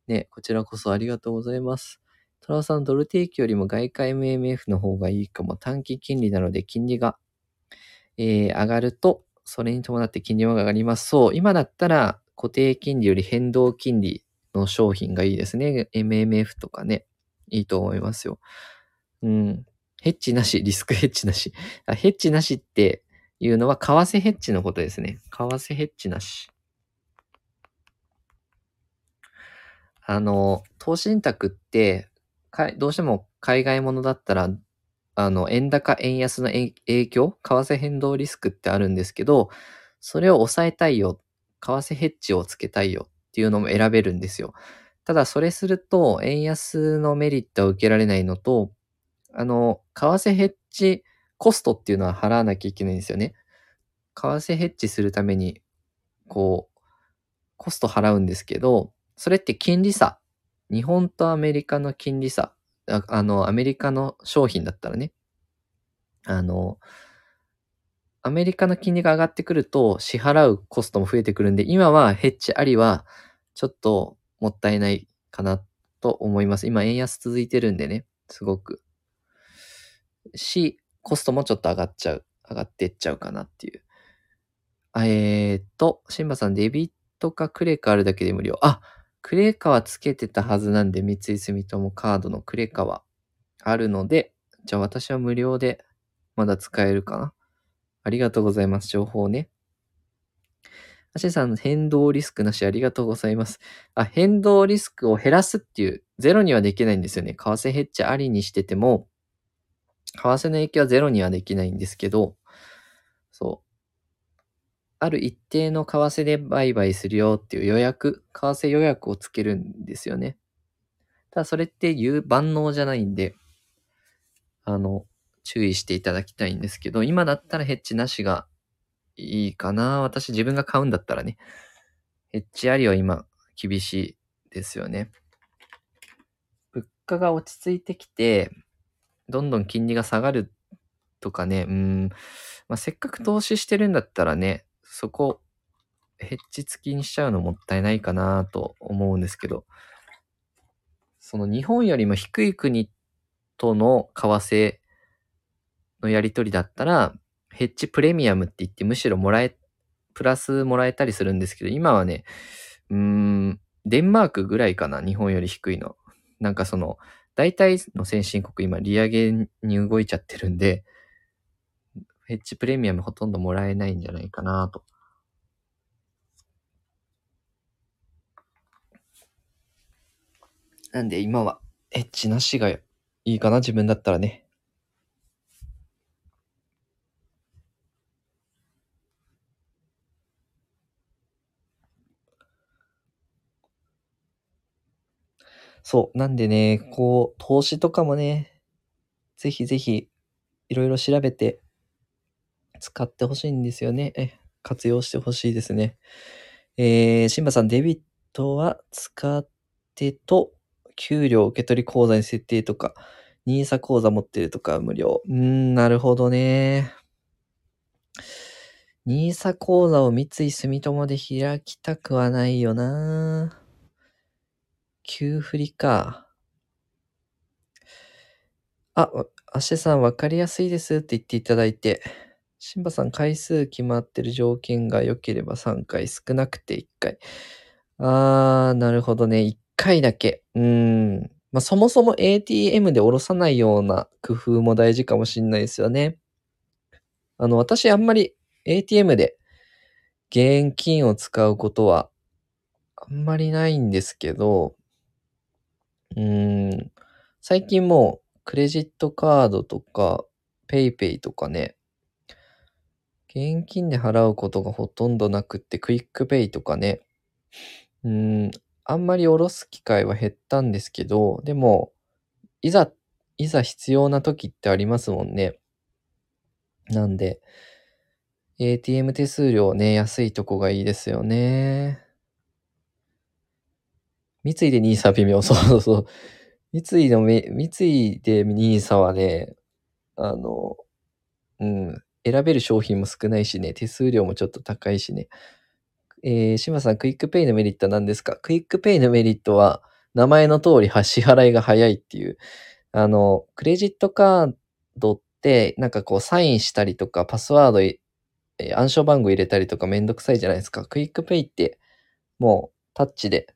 ね、こちらこそありがとうございます。トラさん、ドル定期よりも外貨 MMF の方がいいかも。短期金利なので、金利が、えー上がると、それに伴って金利も上がります。そう、今だったら固定金利より変動金利の商品がいいですね。MMF とかね、いいと思いますよ。うん。ヘッジなし、リスクヘッジなし。ヘッジなしっていうのは、為替ヘッジのことですね。為替ヘッジなし。あの、投資信託って、どうしても海外ものだったら、あの、円高、円安の影響、為替変動リスクってあるんですけど、それを抑えたいよ、為替ヘッジをつけたいよっていうのも選べるんですよ。ただ、それすると、円安のメリットを受けられないのと、あの、為替ヘッジコストっていうのは払わなきゃいけないんですよね。為替ヘッジするために、こう、コスト払うんですけど、それって金利差。日本とアメリカの金利差。ああの、アメリカの商品だったらね。あの、アメリカの金利が上がってくると支払うコストも増えてくるんで、今はヘッジありはちょっともったいないかなと思います。今円安続いてるんでね、すごく。し、コストもちょっと上がっちゃう。上がってっちゃうかなっていう。えーっと、シンバさん、デビットかクレカあるだけで無料。あ、クレカはつけてたはずなんで、三井住友カードのクレカはあるので、じゃあ私は無料でまだ使えるかな。ありがとうございます。情報ね。アシェさん、変動リスクなしありがとうございます。あ、変動リスクを減らすっていう、ゼロにはできないんですよね。為替ヘッジありにしてても、為替の影響はゼロにはできないんですけど、そう。ある一定の為替で売買するよっていう予約、為替予約をつけるんですよね。ただそれって言う万能じゃないんで、あの、注意していただきたいんですけど、今だったらヘッジなしがいいかな。私自分が買うんだったらね。ヘッジありは今厳しいですよね。物価が落ち着いてきて、どんどん金利が下がるとかね、うん、まあ、せっかく投資してるんだったらね、そこ、ヘッジ付きにしちゃうのもったいないかなと思うんですけど、その日本よりも低い国との為替のやり取りだったら、ヘッジプレミアムって言ってむしろもらえ、プラスもらえたりするんですけど、今はね、うーん、デンマークぐらいかな、日本より低いの。なんかその、大体の先進国今利上げに動いちゃってるんで、ヘッジプレミアムほとんどもらえないんじゃないかなと。なんで今はヘッジなしがいいかな、自分だったらね。そう。なんでね、こう、投資とかもね、ぜひぜひ、いろいろ調べて、使ってほしいんですよね。え、活用してほしいですね。えー、シンバさん、デビットは使ってと、給料受け取り口座に設定とか、ニーサ口座持ってるとか無料。うーん、なるほどね。ニーサ口座を三井住友で開きたくはないよな急振りか。あ、アシェさんわかりやすいですって言っていただいて。シンバさん回数決まってる条件が良ければ3回、少なくて1回。あー、なるほどね。1回だけ。うーん。まあ、そもそも ATM で下ろさないような工夫も大事かもしんないですよね。あの、私あんまり ATM で現金を使うことはあんまりないんですけど、うーん、最近もうクレジットカードとか PayPay とかね、現金で払うことがほとんどなくって、 QUICPay とかね、うーん、あんまり下ろす機会は減ったんですけど、でも、いざ、いざ必要な時ってありますもんね。なんで、ATM 手数料ね、安いとこがいいですよね。三井で NISA 微妙。そうそうそう。三井のめ、三井で NISA はね、あの、うん、選べる商品も少ないしね、手数料もちょっと高いしね。えー、島さん、 QUICPay のメリットは何ですか？ QUICPay のメリットは、名前の通り支払いが早いっていう。あの、クレジットカードって、なんかこう、サインしたりとか、パスワード、えー、暗証番号入れたりとかめんどくさいじゃないですか。 QUICPay って、もう、タッチで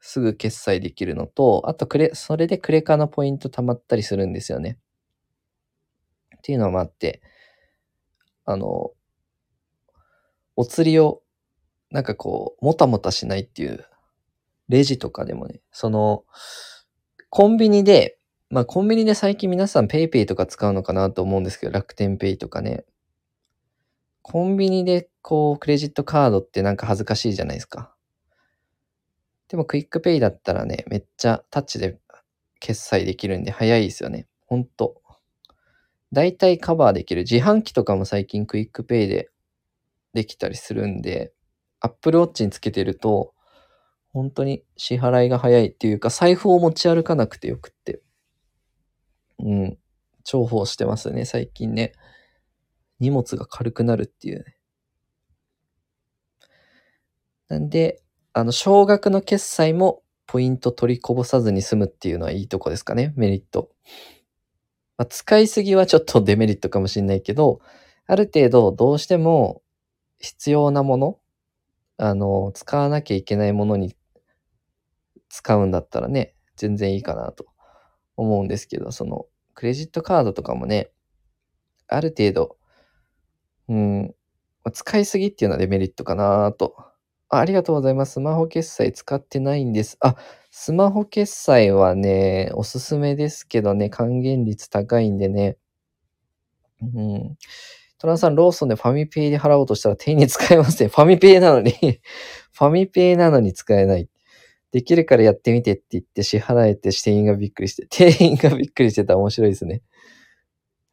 すぐ決済できるのと、あとクレ、それでクレカのポイント貯まったりするんですよね。っていうのもあって、あの、お釣りを、なんかこう、もたもたしないっていう、レジとかでもね、その、コンビニで、まあコンビニで最近皆さん PayPay とか使うのかなと思うんですけど、楽天 Pay とかね。コンビニでこう、クレジットカードってなんか恥ずかしいじゃないですか。でも QUICPay だったらね、めっちゃタッチで決済できるんで早いですよね。ほんと。大体カバーできる。自販機とかも最近 QUICPay でできたりするんで、Apple Watch につけてると、本当に支払いが早いっていうか、財布を持ち歩かなくてよくって。うん。重宝してますね、最近ね。荷物が軽くなるっていうね。なんで、あの、少額の決済もポイント取りこぼさずに済むっていうのはいいとこですかね、メリット。まあ、使いすぎはちょっとデメリットかもしれないけど、ある程度どうしても必要なもの、あの、使わなきゃいけないものに使うんだったらね、全然いいかなと思うんですけど、その、クレジットカードとかもね、ある程度、うん、使いすぎっていうのはデメリットかなとあありがとうございます。スマホ決済使ってないんです。あ、スマホ決済はね、おすすめですけどね、還元率高いんでね。うん。トランさん、ローソンでファミペイで払おうとしたら店に使えますね。ファミペイなのに ファミペイなのに使えない。できるからやってみてって言って支払えて店員がびっくりして、店員がびっくりしてたら面白いですね。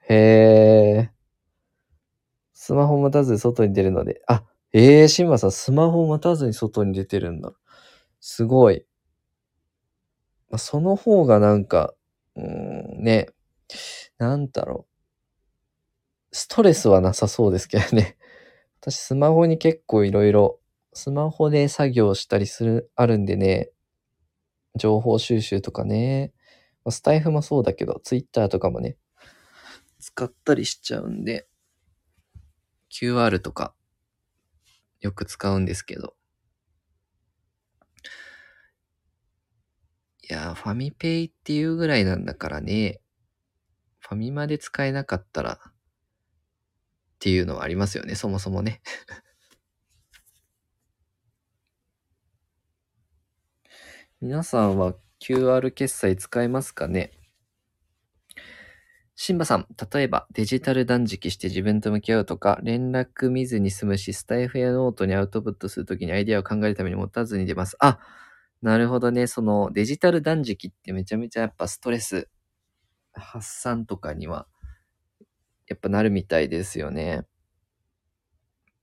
へー。スマホ持たず外に出るので。あ、えー、シンバさん、スマホ持たずに外に出てるんだ。すごい。まあ、その方がなんか、うん、ね、なんだろう。ストレスはなさそうですけどね。私、スマホに結構いろいろ、スマホで作業したりする、あるんでね、情報収集とかね、スタイフもそうだけど、ツイッターとかもね、使ったりしちゃうんで、QR とか、よく使うんですけど。いや、ファミペイっていうぐらいなんだからね、ファミマで使えなかったら、っていうのはありますよね、そもそもね。皆さんは QR 決済使えますかね？シンバさん、例えばデジタル断食して自分と向き合うとか、連絡見ずに済むし、スタエフやノートにアウトプットするときにアイデアを考えるために持たずに出ます。あ、なるほどね。そのデジタル断食ってめちゃめちゃやっぱストレス発散とかには、やっぱなるみたいですよね。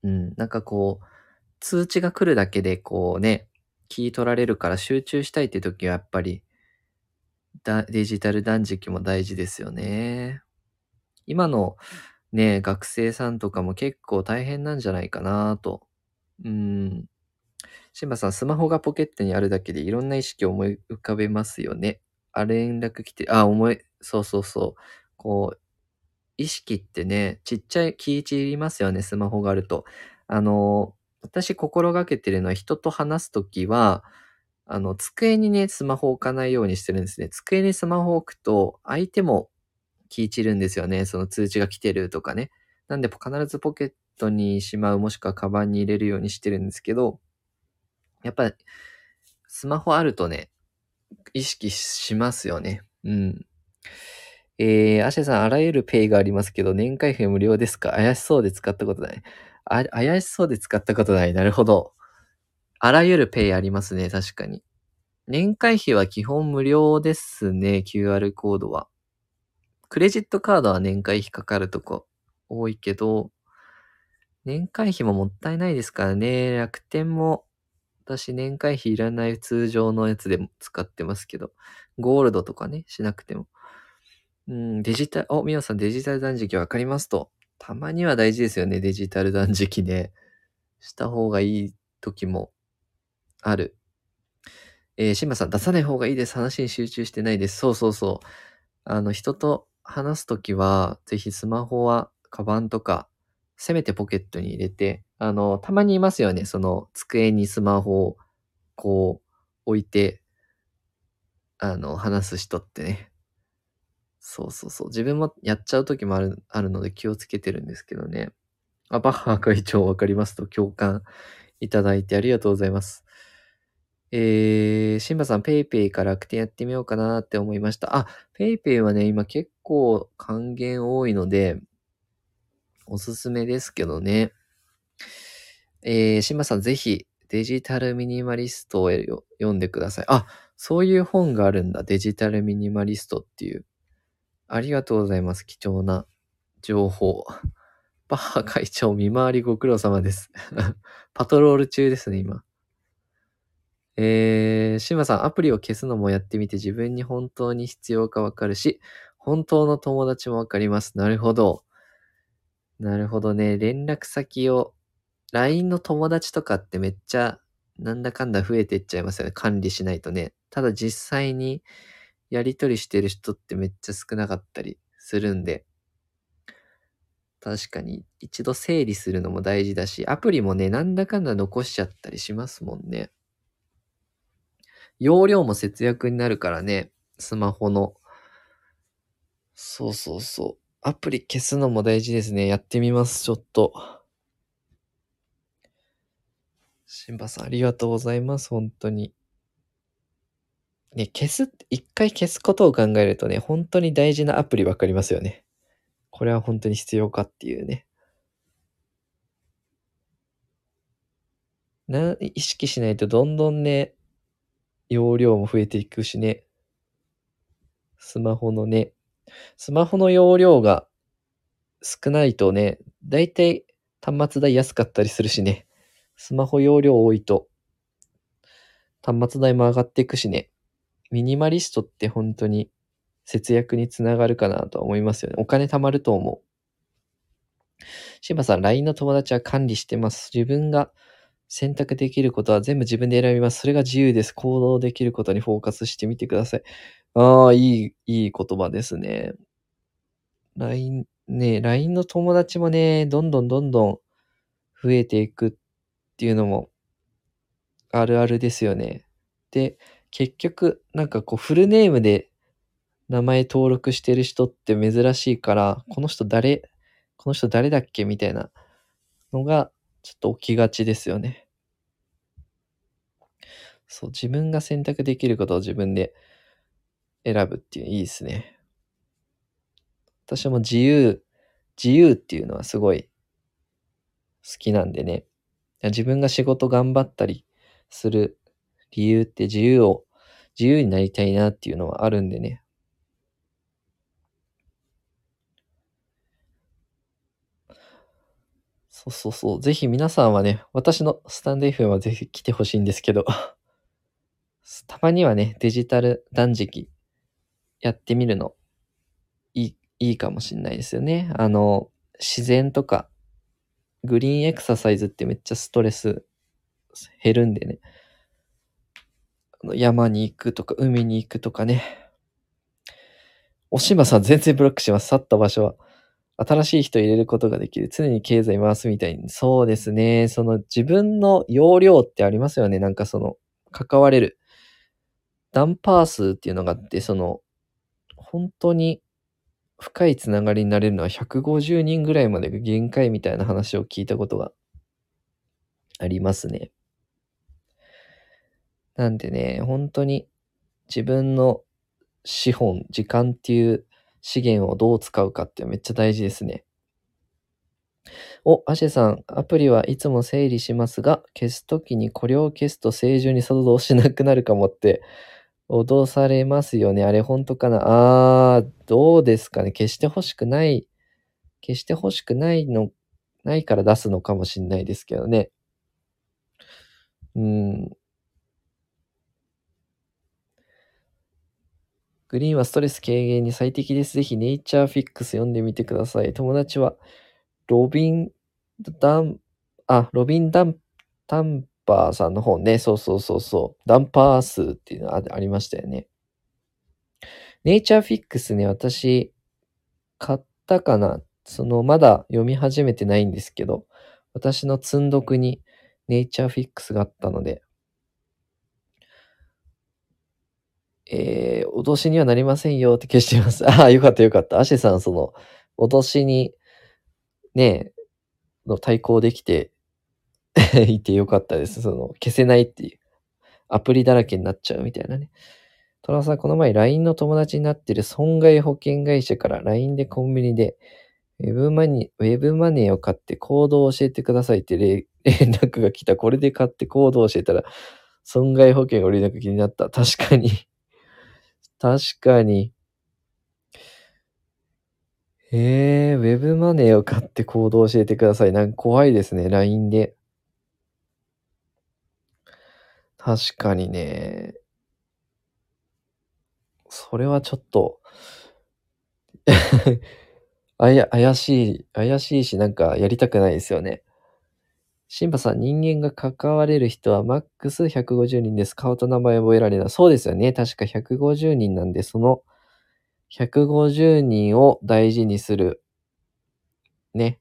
うん、なんかこう、通知が来るだけでこうね、聞い取られるから集中したいって時はやっぱり、だデジタル断食も大事ですよね。今のね、学生さんとかも結構大変なんじゃないかなと。うん。シンバさん、スマホがポケットにあるだけでいろんな意識を思い浮かべますよね。あ、連絡来て、あ、思い、そうそうそう。こう、意識ってね、ちっちゃい、気散りますよね、スマホがあると。あの、私心がけてるのは人と話すときは、あの、机にね、スマホ置かないようにしてるんですね。机にスマホ置くと、相手も気散るんですよね。その通知が来てるとかね。なんで、必ずポケットにしまう、もしくはカバンに入れるようにしてるんですけど、やっぱ、スマホあるとね、意識しますよね。うん。えー、アシェさん、あらゆるペイがありますけど、年会費無料ですか？怪しそうで使ったことない。あ、怪しそうで使ったことない。なるほど。あらゆるペイありますね、確かに。年会費は基本無料ですね、QR コードは。クレジットカードは年会費かかるとこ多いけど、年会費ももったいないですからね。楽天も、私年会費いらない通常のやつでも使ってますけど、ゴールドとかね、しなくても。うん、デジタル、お、みおさんデジタル断食わかりますと。たまには大事ですよね、デジタル断食ね。した方がいい時もある。えー、シンバさん、出さない方がいいです。話に集中してないです。そうそうそう。あの、人と話すときは、ぜひスマホは、カバンとか、せめてポケットに入れて、あの、たまにいますよね。その、机にスマホを、こう、置いて、あの、話す人ってね。そうそうそう。自分もやっちゃうときもある、あるので気をつけてるんですけどね。あ、バッハ会長わかりますと共感いただいてありがとうございます。えー、シンバさん、ペイペイから楽天やってみようかなって思いました。あ、ペイペイはね、今結構還元多いので、おすすめですけどね。えー、シンバさん、ぜひ、デジタルミニマリストを読んでください。あ、そういう本があるんだ。デジタルミニマリストっていう。ありがとうございます。貴重な情報。バッハ会長、見回りご苦労様です。パトロール中ですね、今。えー、シマさん、アプリを消すのもやってみて自分に本当に必要かわかるし、本当の友達もわかります。なるほど。なるほどね。連絡先を、LINE の友達とかってめっちゃ、なんだかんだ増えていっちゃいますよね。管理しないとね。ただ実際にやり取りしてる人ってめっちゃ少なかったりするんで、確かに一度整理するのも大事だし、アプリもね、なんだかんだ残しちゃったりしますもんね。容量も節約になるからね。スマホの。そうそうそう。アプリ消すのも大事ですね。やってみます、ちょっと。シンバさん、ありがとうございます、本当に。ね、消す、一回消すことを考えるとね、本当に大事なアプリわかりますよね。これは本当に必要かっていうね。な、意識しないとどんどんね、容量も増えていくしね。スマホのね、スマホの容量が少ないとね、だいたい端末代安かったりするしね。スマホ容量多いと、端末代も上がっていくしね。ミニマリストって本当に節約につながるかなとは思いますよね。お金貯まると思う。シバさん、LINE の友達は管理してます。自分が選択できることは全部自分で選びます。それが自由です。行動できることにフォーカスしてみてください。ああ、いい、いい言葉ですね。LINE、ね、LINE の友達もね、どんどんどんどん増えていくっていうのもあるあるですよね。で、結局、なんかこうフルネームで名前登録してる人って珍しいから、この人誰、この人誰だっけみたいなのがちょっと起きがちですよね。そう、自分が選択できることを自分で選ぶっていういいですね。私も自由、自由っていうのはすごい好きなんでね。自分が仕事頑張ったりする理由って自由を、自由になりたいなっていうのはあるんでね。そうそうそう。ぜひ皆さんはね、私のスタンド FM はぜひ来てほしいんですけど、たまにはね、デジタル断食やってみるのいい、いいかもしんないですよね。あの、自然とか、グリーンエクササイズってめっちゃストレス減るんでね。山に行くとか、海に行くとかね。おしまさん全然ブロックします。去った場所は。新しい人入れることができる。常に経済回すみたいに。そうですね。その自分の容量ってありますよね。なんかその、関われる。ダンパー数っていうのがあって、その、本当に深いつながりになれるのは150人ぐらいまでが限界みたいな話を聞いたことがありますね。なんでね、本当に自分の資本、時間っていう資源をどう使うかってめっちゃ大事ですね。お、アシェさん、アプリはいつも整理しますが、消すときにこれを消すと正常に作動しなくなるかもって脅されますよね。あれ本当かな？あー、どうですかね？消してほしくない、消してほしくないの、ないから出すのかもしんないですけどね。うん。グリーンはストレス軽減に最適です。ぜひネイチャーフィックス読んでみてください。友達は、ロビン、ダン、あ、ロビンダン、タンパーさんの本ね。そうそうそうそう。ダンパー数っていうのあありましたよね。ネイチャーフィックスね、私、買ったかなその、まだ読み始めてないんですけど、私の積んどくにネイチャーフィックスがあったので、えー、脅しにはなりませんよって消してます。ああ、よかったよかった。アシェさん、その、脅しに、ね、の対抗できて いてよかったです。その、消せないっていう。アプリだらけになっちゃうみたいなね。トラさん、この前 LINE の友達になってる損害保険会社から LINE でコンビニでウェブマネー、ウェブマネーを買ってコードを教えてくださいって 連絡が来た。これで買ってコードを教えたら損害保険を連絡気になった。確かに確かに。えー、ウェブマネーを買ってコードを教えてください。なんか怖いですね、LINE で。確かにね。それはちょっと、怪しい、怪しいし、なんかやりたくないですよね。シンバさん、人間が関われる人はマックス150人です。顔と名前覚えられない。そうですよね。確か150人なんで、その150人を大事にする。ね。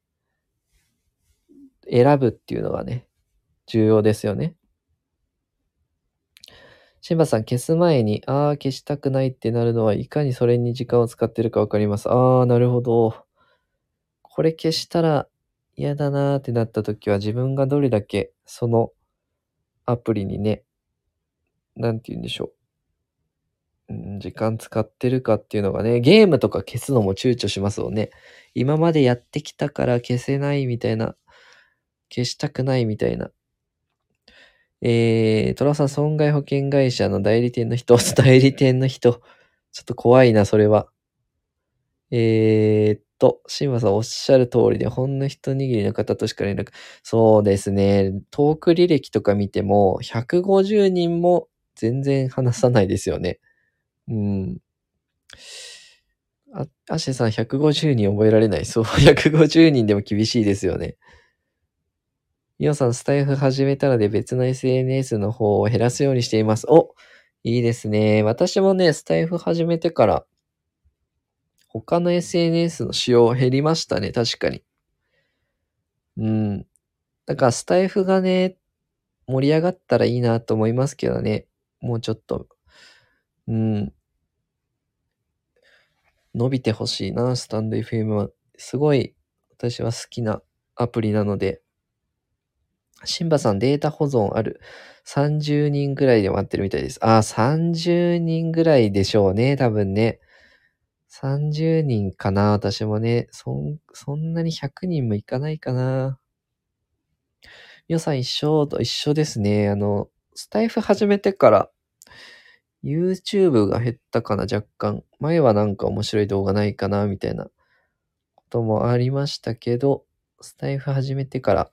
選ぶっていうのがね、重要ですよね。シンバさん、消す前に、ああ、消したくないってなるのは、いかにそれに時間を使ってるかわかります。ああ、なるほど。これ消したら嫌だなーってなった時は自分がどれだけそのアプリにね、なんて言うんでしょう。うん、時間使ってるかっていうのがね、ゲームとか消すのも躊躇しますよね。今までやってきたから消せないみたいな、消したくないみたいな。えー、トラさん、損害保険会社の代理店の人、代理店の人。ちょっと怖いな、それは。えー、っと、シンバさんおっしゃる通りで、ほんの一握りの方としか連絡。そうですね。トーク履歴とか見ても、150人も全然話さないですよね。うん。あ、アシェさん150人覚えられない。そう、150人でも厳しいですよね。ミオさん、スタイフ始めたらで別の SNS の方を減らすようにしています。おいいですね。私もね、スタイフ始めてから、他の SNS の使用減りましたね、確かに。うん。だからスタイフがね、盛り上がったらいいなと思いますけどね。もうちょっと。うん。伸びてほしいな、スタンド FM は。すごい、私は好きなアプリなので。シンバさん、データ保存ある。30人ぐらいで待ってるみたいです。ああ、30人ぐらいでしょうね、多分ね。30人かな、私もね。そん、そんなに100人もいかないかな。皆さん一緒と一緒ですね。あの、スタイフ始めてから、YouTube が減ったかな、若干。前はなんか面白い動画ないかな、みたいなこともありましたけど、スタイフ始めてから、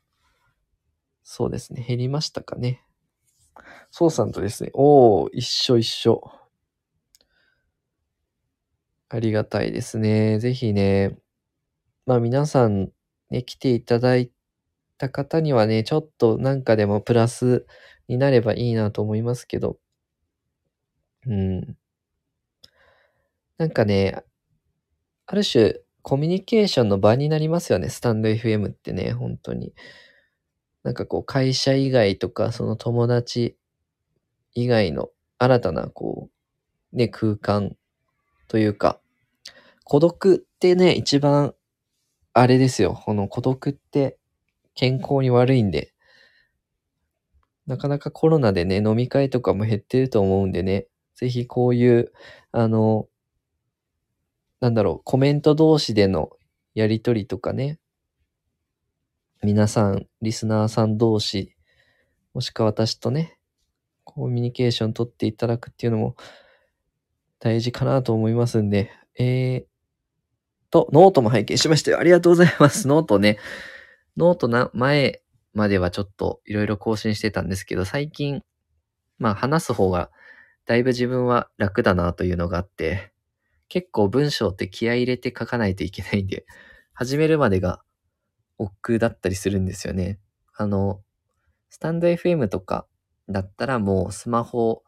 そうですね、減りましたかね。そうさんとですね、おー、一緒一緒。ありがたいですね。ぜひね、まあ皆さんね、来ていただいた方にはね、ちょっとなんかでもプラスになればいいなと思いますけど、うん。なんかね、ある種、コミュニケーションの場になりますよね、スタンド FM ってね、本当に。なんかこう、会社以外とか、その友達以外の新たな、こう、ね、空間というか、孤独ってね、一番、あれですよ。この孤独って健康に悪いんで、なかなかコロナでね、飲み会とかも減ってると思うんでね、ぜひこういう、あの、なんだろう、コメント同士でのやりとりとかね、皆さん、リスナーさん同士、もしくは私とね、コミュニケーション取っていただくっていうのも大事かなと思いますんで、えー、と、ノートも拝見しましたよ。ありがとうございます。ノートね。ノートな、前まではちょっといろいろ更新してたんですけど、最近、まあ話す方がだいぶ自分は楽だなというのがあって、結構文章って気合入れて書かないといけないんで、始めるまでが億劫だったりするんですよね。あの、スタンド FM とかだったらもうスマホを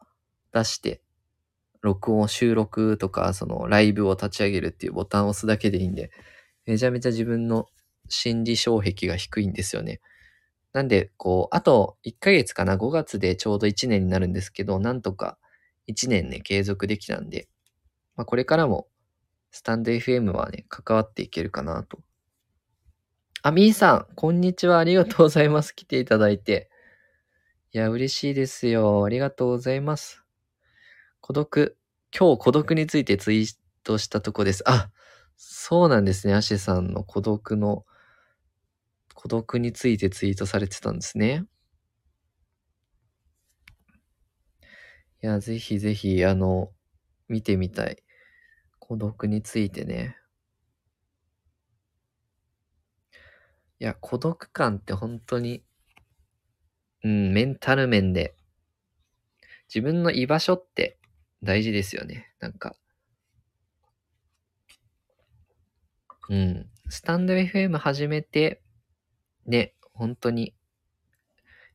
出して、録音、収録とか、そのライブを立ち上げるっていうボタンを押すだけでいいんで、めちゃめちゃ自分の心理障壁が低いんですよね。なんで、こう、あと1ヶ月かな、5月でちょうど1年になるんですけど、なんとか1年ね、継続できたんで、まあ、これからも、スタンド FM はね、関わっていけるかなと。あ、みーさん、こんにちは。ありがとうございます。来ていただいて。いや、嬉しいですよ。ありがとうございます。孤独、今日孤独についてツイートしたとこです。あ、そうなんですね。アシェさんの孤独の、孤独についてツイートされてたんですね。いや、ぜひぜひ、あの、見てみたい。孤独についてね。いや、孤独感って本当に、うん、メンタル面で、自分の居場所って大事ですよね。なんか。うん。スタンド FM 始めて、ね、本当に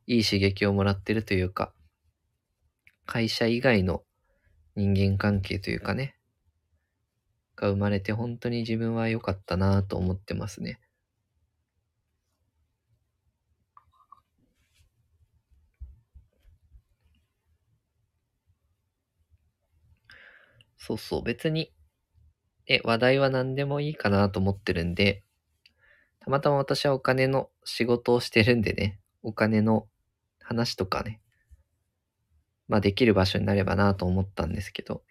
いい刺激をもらってるというか、会社以外の人間関係というかね、が生まれて本当に自分は良かったなと思ってますね。そうそう、別に、え、話題は何でもいいかなと思ってるんで、たまたま私はお金の仕事をしてるんでね、お金の話とかね、まあできる場所になればなと思ったんですけど、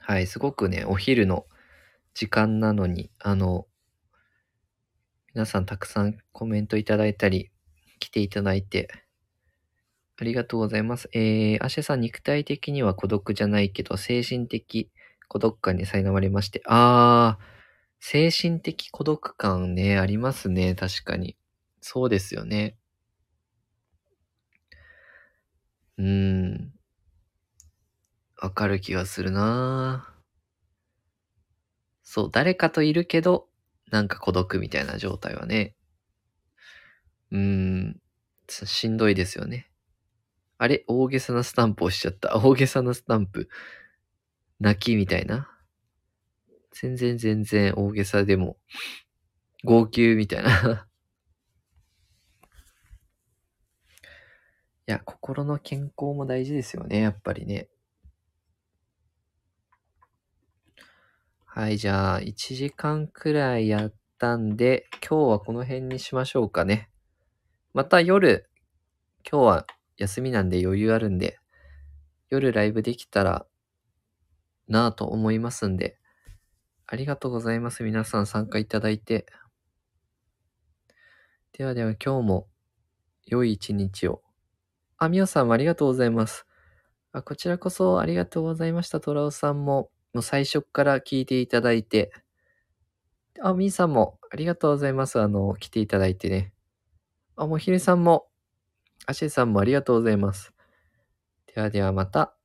はい、すごくね、お昼の時間なのに、あの、皆さんたくさんコメントいただいたり、来ていただいて、ありがとうございます。えー、アシェさん、肉体的には孤独じゃないけど、精神的孤独感に苛まれまして、あー、精神的孤独感ね、ありますね、確かに。そうですよね。うーん。わかる気がするなそう、誰かといるけど、なんか孤独みたいな状態はね。うーん、ししんどいですよね。あれ？大げさなスタンプ押しちゃった。大げさなスタンプ。泣きみたいな？全然全然大げさでも、号泣みたいな。いや、心の健康も大事ですよね、やっぱりね。はい、じゃあ、1時間くらいやったんで、今日はこの辺にしましょうかね。また夜、今日は休みなんで余裕あるんで、夜ライブできたらなぁと思いますんで、ありがとうございます。皆さん参加いただいて。ではでは今日も良い一日を。あ、みおさんもありがとうございます。あ、こちらこそありがとうございました。トラオさんも、もう最初から聞いていただいて。あ、みーさんもありがとうございます。あの、来ていただいてね。あ、もひるさんも、あしえさんもありがとうございます。ではではまた。